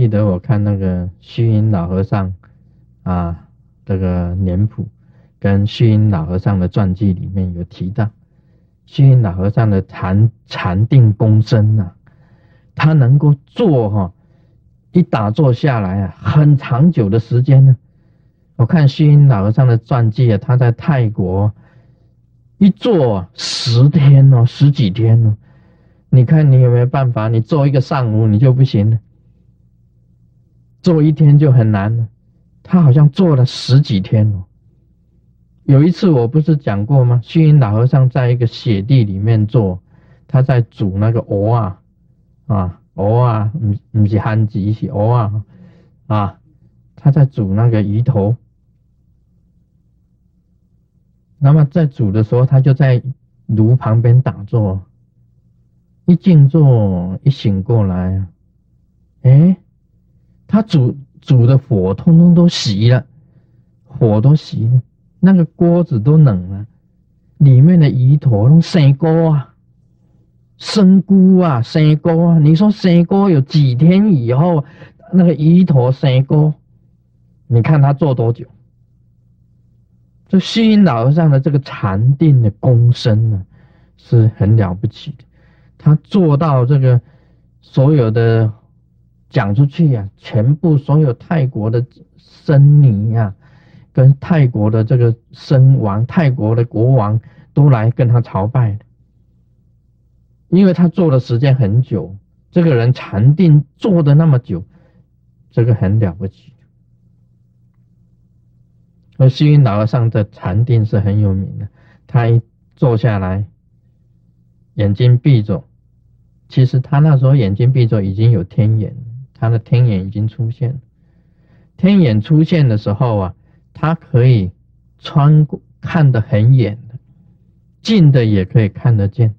记得我看那个虚云老和尚啊，这个年谱跟虚云老和尚的传记里面有提到，虚云老和尚的禅禅定功身呐，他能够坐哈，一打坐下来啊，很长久的时间呢。我看虚云老和尚的传记啊，他在泰国一坐十天哦，十几天哦。你看你有没有办法？你坐一个上午你就不行了，做一天就很难了。他好像做了十几天哦。有一次我不是讲过吗？虚云老和尚在一个雪地里面做，他在煮那个鹅啊啊鹅啊，不不是憨鸡是鹅啊啊，他在煮那个鱼头。那么在煮的时候，他就在炉旁边打坐。一静坐，一醒过来，哎，他煮煮的火通通都熄了，火都熄了，那个锅子都冷了，里面的鱼头都生锅啊，生菇啊，生锅啊！你说生锅有几天以后，那个鱼头生锅，你看他做多久？这虚云老和尚的这个禅定的功身呢，是很了不起的。他做到这个所有的讲出去呀，全部所有泰国的僧尼呀，跟泰国的这个僧王、泰国的国王都来跟他朝拜，因为他做的时间很久，这个人禅定做的那么久，这个很了不起。而虚云老和尚的禅定是很有名的，他一坐下来，眼睛闭着。其实他那时候眼睛闭着，已经有天眼，他的天眼已经出现。天眼出现的时候啊，他可以穿过，看得很远的，近的也可以看得见，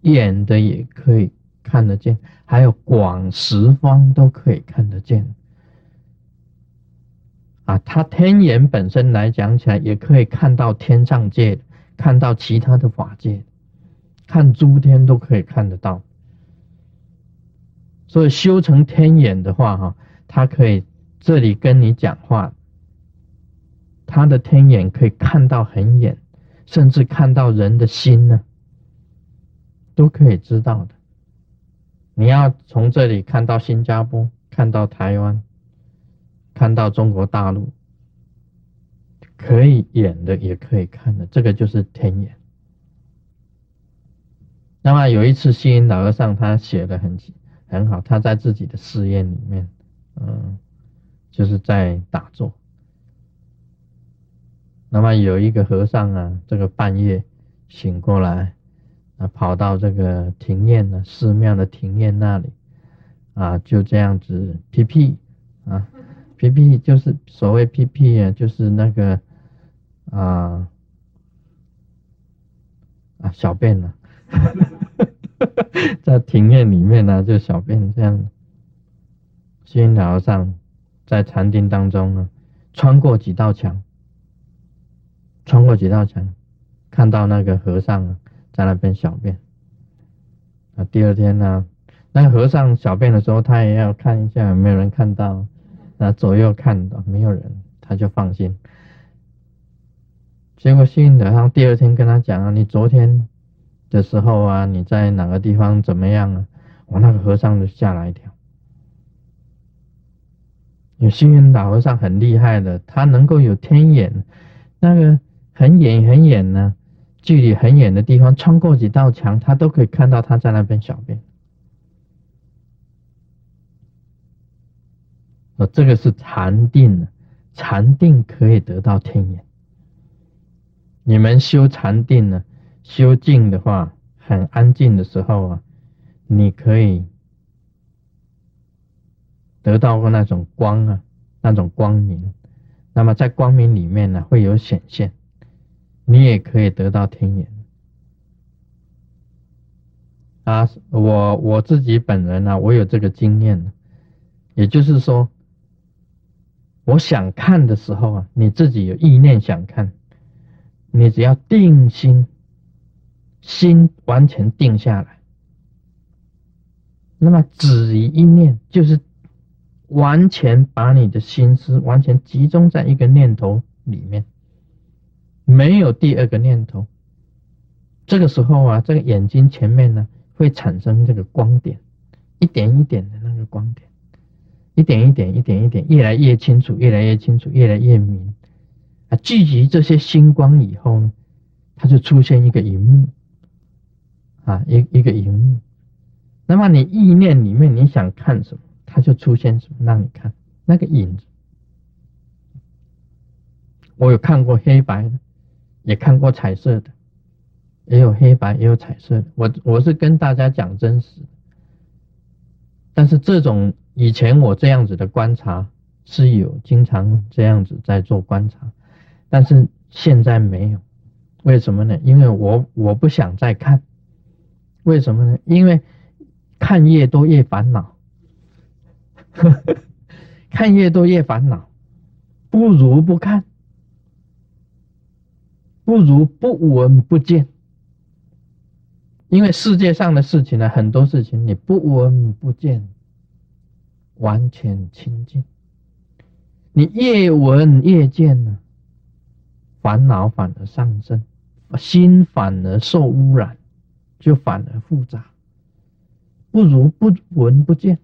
远的也可以看得见，还有广十方都可以看得见。啊，他天眼本身来讲起来，也可以看到天上界，看到其他的法界，看诸天都可以看得到。所以修成天眼的话，哈，他可以这里跟你讲话，他的天眼可以看到很远，甚至看到人的心呢，都可以知道的。你要从这里看到新加坡，看到台湾，看到中国大陆，可以演的也可以看的，这个就是天眼。那么有一次，星云老和尚他写的很很好，他在自己的寺院里面，嗯，就是在打坐。那么有一个和尚啊，这个半夜醒过来，啊，跑到这个庭院呢，寺庙的庭院那里，啊，就这样子屁屁啊，屁屁就是所谓屁屁啊，就是那个啊啊小便了。在庭院里面呢，就小便这样。新老和尚在禅定当中呢，穿过几道墙，穿过几道墙，看到那个和尚在那边小便。啊，第二天呢，那个和尚小便的时候，他也要看一下有没有人看到，那左右看到没有人，他就放心。结果新和尚第二天跟他讲啊，你昨天。的时候啊，你在哪个地方怎么样啊？我那个和尚就吓了一跳。有幸运老和尚很厉害的，他能够有天眼，那个很远很远呢，距离很远的地方，穿过几道墙，他都可以看到他在那边小便。哦，这个是禅定，禅定可以得到天眼。你们修禅定呢？修静的话，很安静的时候啊，你可以得到过那种光啊，那种光明。那么在光明里面呢，会有显现，你也可以得到天眼。啊，我我自己本人呢，我有这个经验。也就是说，我想看的时候啊，你自己有意念想看，你只要定心。心完全定下来，那么止于一念，就是完全把你的心思完全集中在一个念头里面，没有第二个念头。这个时候啊，这个眼睛前面呢会产生这个光点，一点一点的那个光点，一点一点，一点一点，越来越清楚，越来越清楚，越来越明。啊，聚集这些星光以后呢，它就出现一个荧幕，啊，一一个荧幕。那么你意念里面你想看什么，它就出现什么让你看那个影子。我有看过黑白的，也看过彩色的。也有黑白，也有彩色的。我我是跟大家讲真实，但是这种以前我这样子的观察是有经常这样子在做观察，但是现在没有。为什么呢？因为我我不想再看。为什么呢？因为看越多越烦恼，看越多越烦恼，不如不看，不如不闻不见。因为世界上的事情呢，很多事情你不闻不见，完全清净。你越闻越见呢，烦恼反而上升，心反而受污染，就反而复杂。不如不闻不见，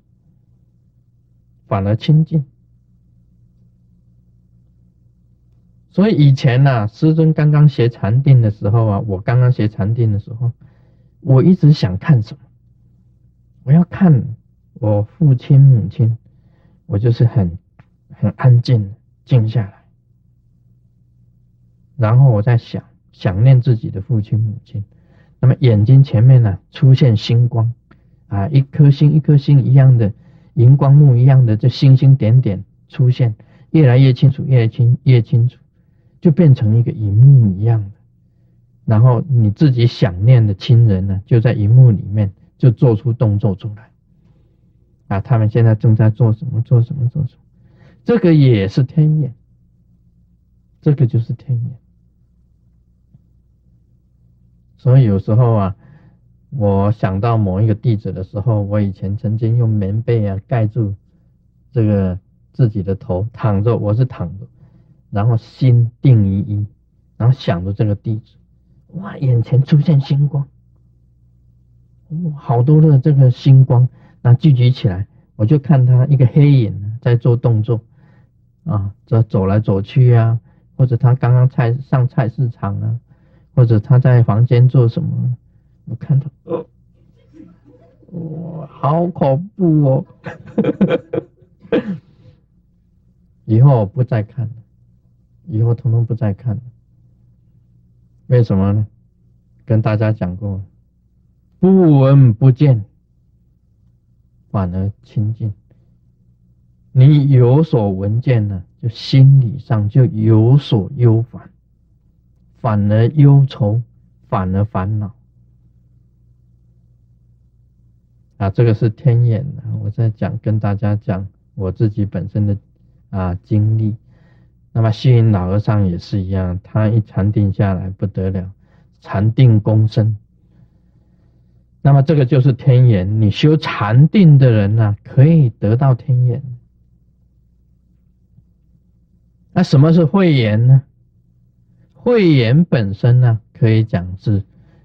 反而清净。所以以前呢，师尊刚刚学禅定的时候啊，我刚刚学禅定的时候。我一直想看什么？我要看我父亲母亲，我就是很很安静，静下来，然后我在想想念自己的父亲母亲。那么眼睛前面呢出现星光啊，一颗星一颗星一样的荧光幕一样的这星星点点出现，越来越清楚，越清越清楚，就变成一个荧幕一样的。然后你自己想念的亲人呢，就在荧幕里面就做出动作出来，啊，他们现在正在做什么？做什么？做什么？这个也是天眼，这个就是天眼。所以有时候啊，我想到某一个弟子的时候，我以前曾经用棉被啊盖住这个自己的头，躺着，我是躺着，然后心定于一，然后想着这个弟子。哇！眼前出现星光，好多的这个星光，那聚集起来，我就看他一个黑影在做动作，啊，这走来走去啊，或者他刚刚菜上菜市场啊，或者他在房间做什么，我看到，哦哇，好恐怖哦！以后不再看了，以后通通不再看了。为什么呢？跟大家讲过，不闻不见，反而清净。你有所闻见呢，就心理上就有所忧烦，反而忧愁，反而烦恼。啊，这个是天眼的。我在讲，跟大家讲我自己本身的啊经历。那么虚云老和尚也是一样，他一禅定下来不得了，禅定功深。那么这个就是天眼，你修禅定的人呢，可以得到天眼。那什么是慧眼呢？慧眼本身呢，可以讲是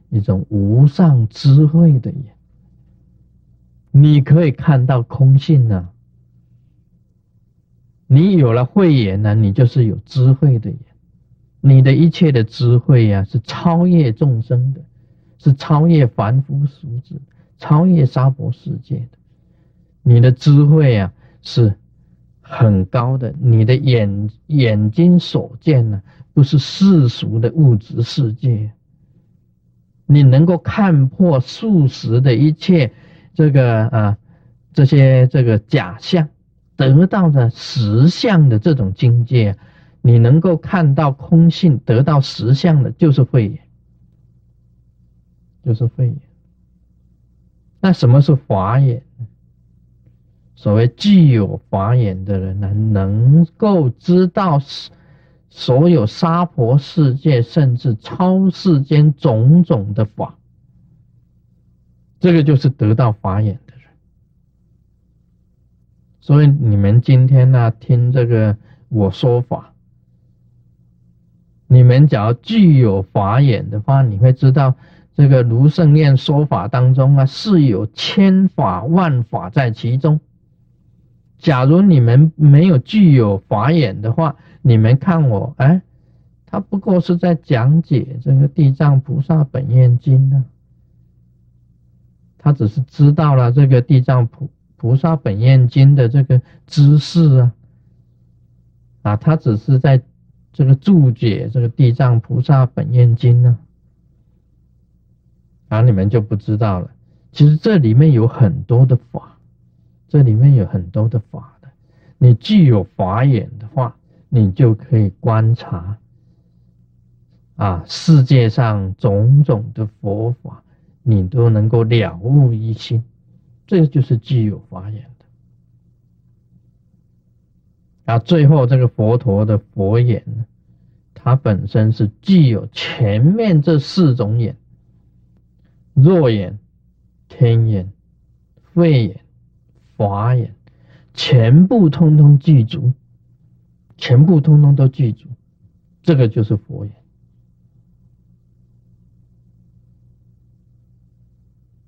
一种无上智慧的眼，你可以看到空性呢。你有了慧眼呢，你就是有智慧的眼。你的一切的智慧呀，是超越众生的，是超越凡夫俗子，超越娑婆世界的。你的智慧啊，是很高的。你的眼眼睛所见呢，不是世俗的物质世界。你能够看破数十的一切这个啊，这些这个假象。得到的实相的这种境界，你能够看到空性，得到实相的，就是慧眼，就是慧眼。那什么是法眼？所谓具有法眼的人呢，能够知道所有娑婆世界，甚至超世间种种的法，这个就是得到法眼的人。所以你们今天呢，听这个我说法，你们只要具有法眼的话，你会知道这个卢胜念说法当中啊，是有千法万法在其中。假如你们没有具有法眼的话，你们看我，哎，他不过是在讲解这个地藏菩萨本愿经呢。他只是知道了这个地藏菩菩萨本愿经的这个知识啊，啊，他只是在这个注解这个地藏菩萨本愿经呢，啊，你们就不知道了。其实这里面有很多的法，这里面有很多的法的。你具有法眼的话，你就可以观察啊，世界上种种的佛法。你都能够了悟一心，这就是具有法眼的。啊，最后这个佛陀的佛眼呢，它本身是具有前面这四种眼：弱眼、天眼、慧眼、法眼，全部通通具足，全部通通都具足，这个就是佛眼。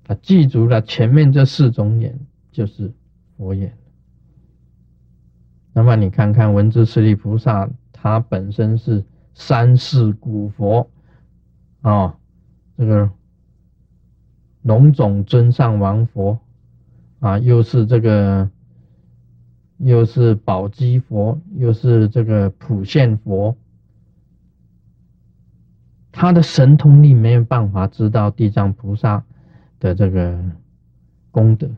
啊，记住了前面这四种眼就是佛眼。那么你看看文殊师利菩萨，他本身是三世古佛啊，这个龙种尊上王佛啊，又是这个又是宝积佛，又是这个普现佛，他的神通力没有办法知道地藏菩萨。的这个功德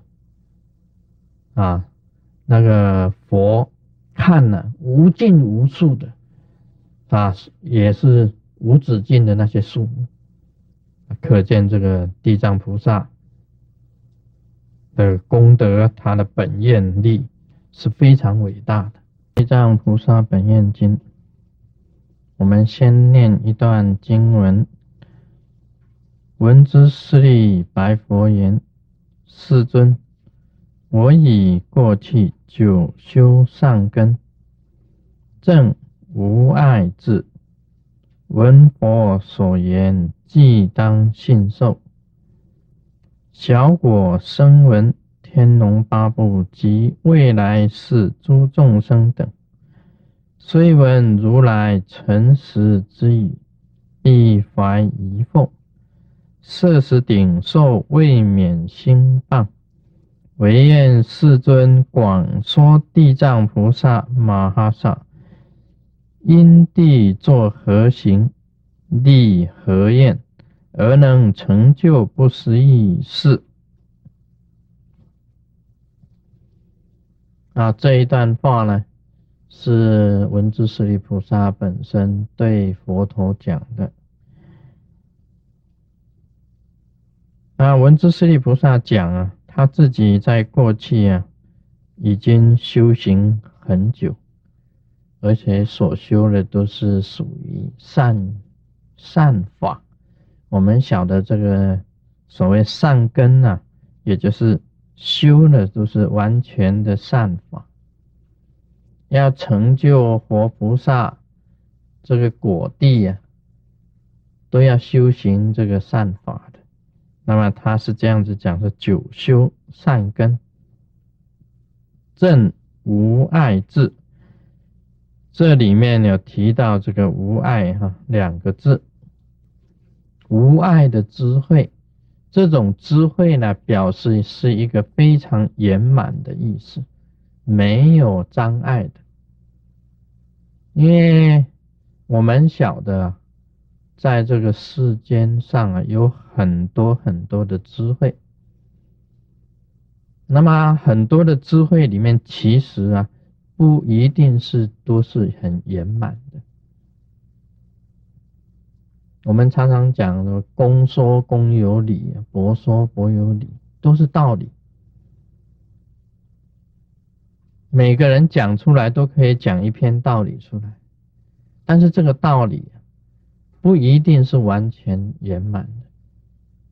啊，那个佛看了无尽无数的啊，也是无止境的那些数目，可见这个地藏菩萨的功德，他的本愿力是非常伟大的。地藏菩萨本愿经，我们先念一段经文。闻之势利白佛言：“世尊，我已过去久修善根，正无碍智。闻佛所言，即当信受。小果声闻、天龙八部及未来世诸众生等，虽闻如来诚实之语，亦怀疑惑。”设时顶受未免心谤，唯愿世尊广说地藏菩萨摩诃萨。因地作何行，立何愿，而能成就不思议事。啊，这一段话呢，是文殊师利菩萨本身对佛陀讲的。啊，文殊师利菩萨讲啊，他自己在过去啊，已经修行很久，而且所修的都是属于善善法。我们晓得这个所谓善根啊，也就是修的都是完全的善法。要成就活菩萨这个果地呀，都要修行这个善法的。那么他是这样子讲说：九修善根，正无爱智。这里面有提到这个无爱哈两个字，无爱的智慧，这种智慧呢，表示是一个非常圆满的意思，没有障碍的。因为我们晓得。在这个世间上啊，有很多很多的智慧。那么很多的智慧里面，其实啊，不一定是都是很圆满的。我们常常讲的“公说公有理，婆说婆有理”，都是道理。每个人讲出来都可以讲一篇道理出来，但是这个道理。不一定是完全圆满的，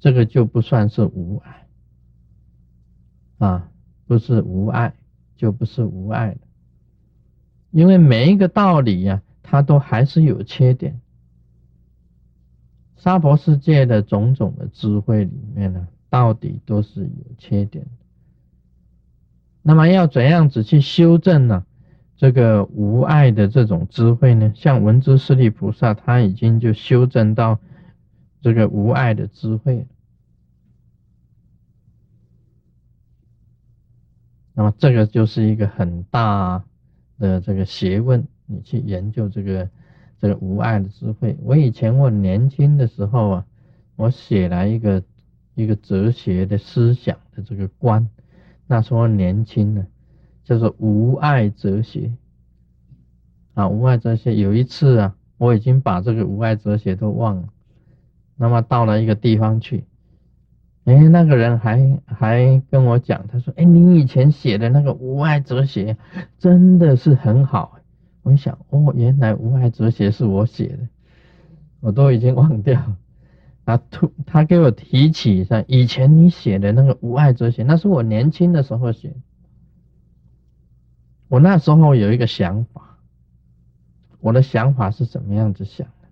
这个就不算是无爱啊，不是无爱，就不是无爱了。因为每一个道理呀，它都还是有缺点。娑婆世界的种种的智慧里面呢，到底都是有缺点。那么要怎样子去修正呢？这个无爱的这种智慧呢？像文殊师利菩萨，他已经就修正到这个无爱的智慧。那么这个就是一个很大的这个学问，你去研究这个这个无爱的智慧。我以前我年轻的时候啊，我写了一个一个哲学的思想的这个观，那时候年轻呢。叫做无爱哲学啊，无爱哲学。有一次啊，我已经把这个无爱哲学都忘了。那么到了一个地方去，哎，那个人还还跟我讲，他说：“哎，你以前写的那个无爱哲学真的是很好。”我想，哦，原来无爱哲学是我写的，我都已经忘掉。他突他给我提起一下，以前你写的那个无爱哲学，那是我年轻的时候写。我那时候有一个想法，我的想法是怎么样子想的？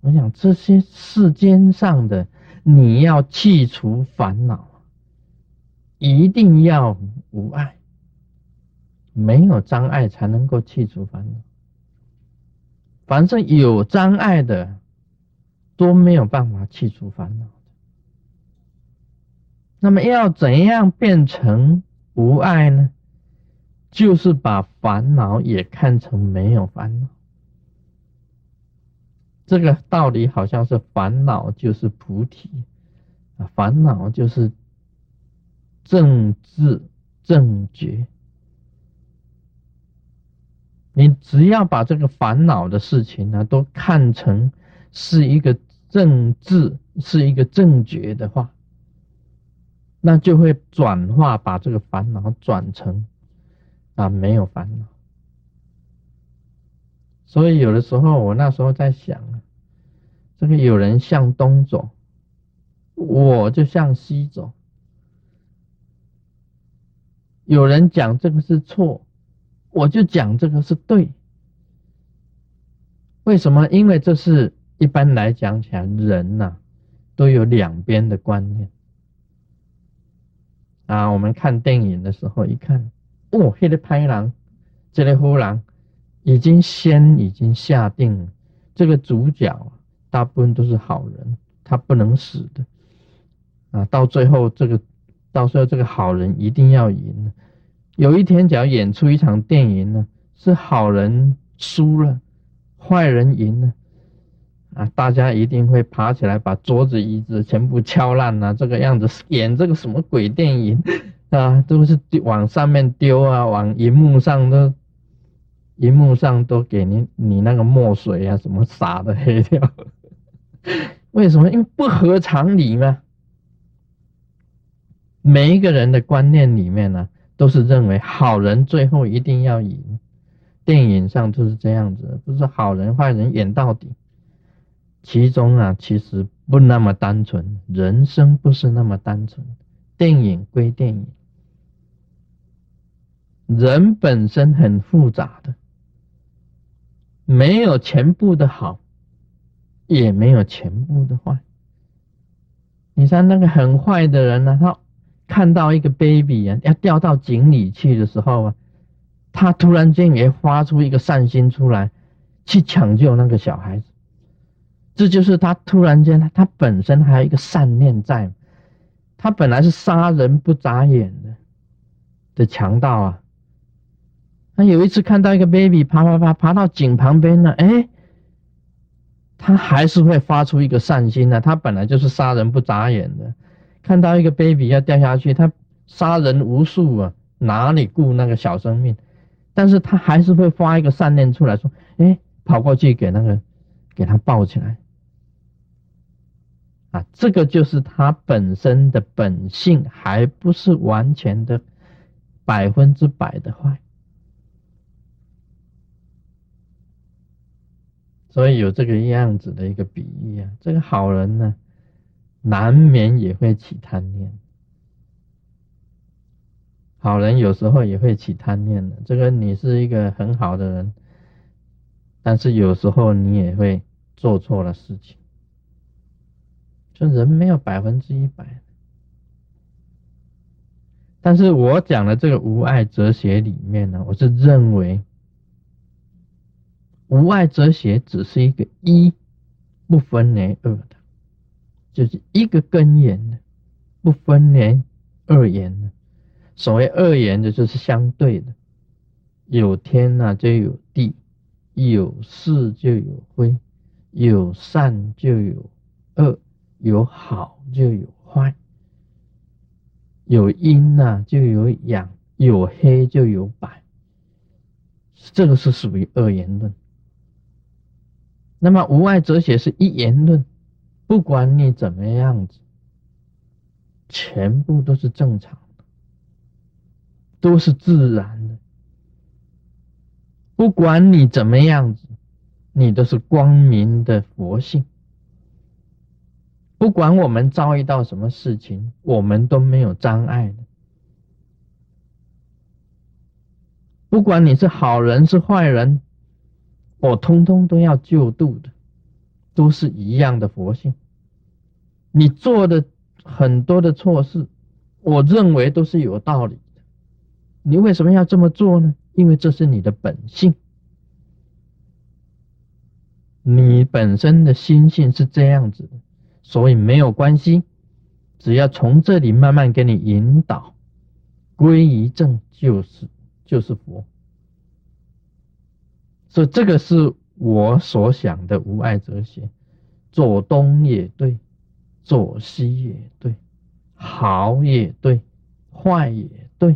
我想这些世间上的，你要去除烦恼，一定要无爱，没有障碍才能够去除烦恼。反正有障碍的，都没有办法去除烦恼那么要怎样变成无爱呢？就是把烦恼也看成没有烦恼，这个道理好像是烦恼就是菩提啊，烦恼就是正智正觉。你只要把这个烦恼的事情呢，都看成是一个正智，是一个正觉的话，那就会转化，把这个烦恼转成。啊，没有烦恼，所以有的时候我那时候在想，这个有人向东走，我就向西走；有人讲这个是错，我就讲这个是对。为什么？因为这是一般来讲起来，人呐都有两边的观念啊。我们看电影的时候，一看。哦，黑的拍狼，这类忽狼已经先已经下定了，这个主角大部分都是好人，他不能死的啊！到最后这个，到时候这个好人一定要赢。有一天，只要演出一场电影呢，是好人输了，坏人赢了啊！大家一定会爬起来把桌子椅子全部敲烂啊！这个样子演这个什么鬼电影？啊，都是往上面丢啊，往荧幕上都，荧幕上都给你你那个墨水啊，什么洒的黑掉？为什么？因为不合常理嘛。每一个人的观念里面呢，都是认为好人最后一定要赢。电影上就是这样子，不是好人坏人演到底。其中啊，其实不那么单纯，人生不是那么单纯。电影归电影。人本身很复杂的，没有全部的好，也没有全部的坏。你像那个很坏的人呢，他看到一个 baby 啊要掉到井里去的时候啊，他突然间也发出一个善心出来，去抢救那个小孩子。这就是他突然间，他本身还有一个善念在，他本来是杀人不眨眼的的强盗啊。他有一次看到一个 baby 爬爬爬爬到井旁边了，哎，他还是会发出一个善心的。他本来就是杀人不眨眼的，看到一个 baby 要掉下去，他杀人无数啊，哪里顾那个小生命？但是他还是会发一个善念出来说，哎，跑过去给那个给他抱起来。啊，这个就是他本身的本性，还不是完全的百分之百的坏。所以有这个样子的一个比喻啊，这个好人呢，难免也会起贪念好人有时候也会起贪念的。这个你是一个很好的人，但是有时候你也会做错了事情。就人没有百分之一百。但是我讲的这个无爱哲学里面呢，我是认为无爱哲学只是一个一不分为二的，就是一个根源的，不分为二言的。所谓二言的，就是相对的，有天呐就有地，有是就有非，有善就有恶，有好就有坏。有阴呐，就有阳；有黑就有白。这个是属于二言论。那么无爱哲学是一言论，不管你怎么样子，全部都是正常的，都是自然的。不管你怎么样子，你都是光明的佛性。不管我们遭遇到什么事情，我们都没有障碍的。不管你是好人是坏人，我通通都要救度的，都是一样的佛性。你做的很多的错事，我认为都是有道理的。你为什么要这么做呢？因为这是你的本性，你本身的心性是这样子的。所以没有关系，只要从这里慢慢给你引导，归于正就是就是佛。所以这个是我所想的无爱哲学，左东也对，左西也对，好也对，坏也对，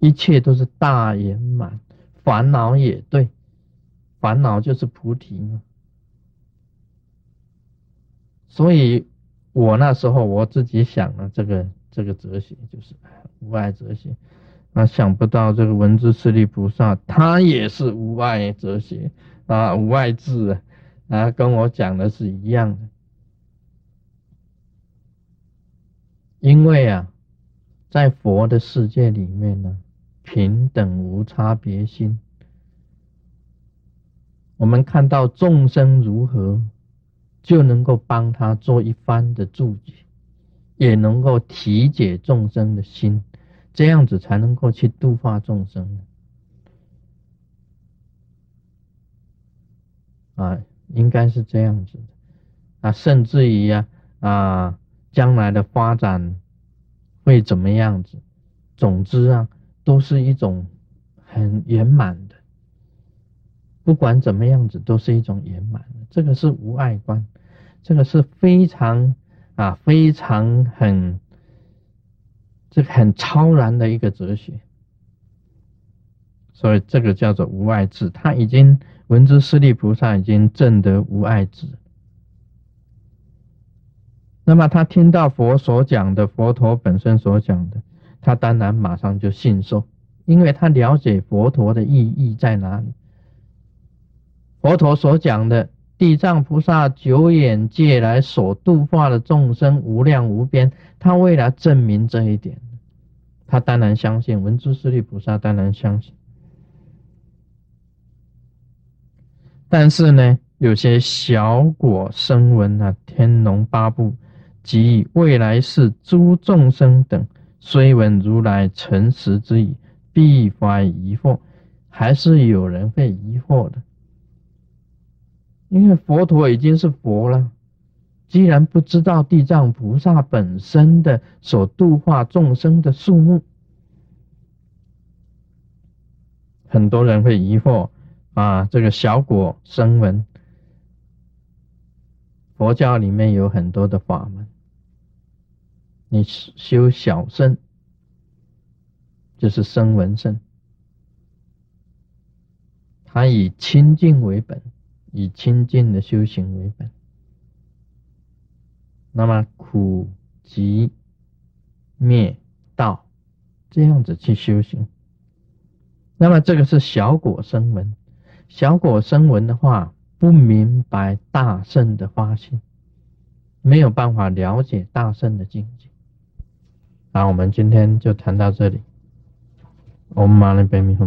一切都是大圆满。烦恼也对，烦恼就是菩提嘛。所以，我那时候我自己想了这个这个哲学，就是无爱哲学。那想不到这个文殊师利菩萨，他也是无爱哲学啊，无爱智啊，跟我讲的是一样的。因为啊，在佛的世界里面呢，平等无差别心。我们看到众生如何。就能够帮他做一番的注解，也能够体解众生的心，这样子才能够去度化众生啊，应该是这样子的啊，甚至于呀啊，将来的发展会怎么样子？总之啊，都是一种很圆满的，不管怎么样子，都是一种圆满。这个是无碍观。这个是非常啊，非常很，这个很超然的一个哲学，所以这个叫做无爱智。他已经闻之师利菩萨已经证得无爱智，那么他听到佛所讲的，佛陀本身所讲的，他当然马上就信受，因为他了解佛陀的意义在哪里。佛陀所讲的。地藏菩萨九眼界来所度化的众生无量无边，他为了证明这一点，他当然相信文殊师利菩萨当然相信。但是呢，有些小果声闻啊，天龙八部及未来世诸众生等，虽闻如来诚实之语，必怀疑惑，还是有人会疑惑的。因为佛陀已经是佛了，既然不知道地藏菩萨本身的所度化众生的数目，很多人会疑惑啊，这个小果声闻，佛教里面有很多的法门，你修小圣，就是声闻圣，它以清净为本。以清净的修行为本，那么苦集灭道这样子去修行，那么这个是小果声闻，小果声闻的话不明白大圣的发心，没有办法了解大圣的境界。那我们今天就谈到这里。oh my baby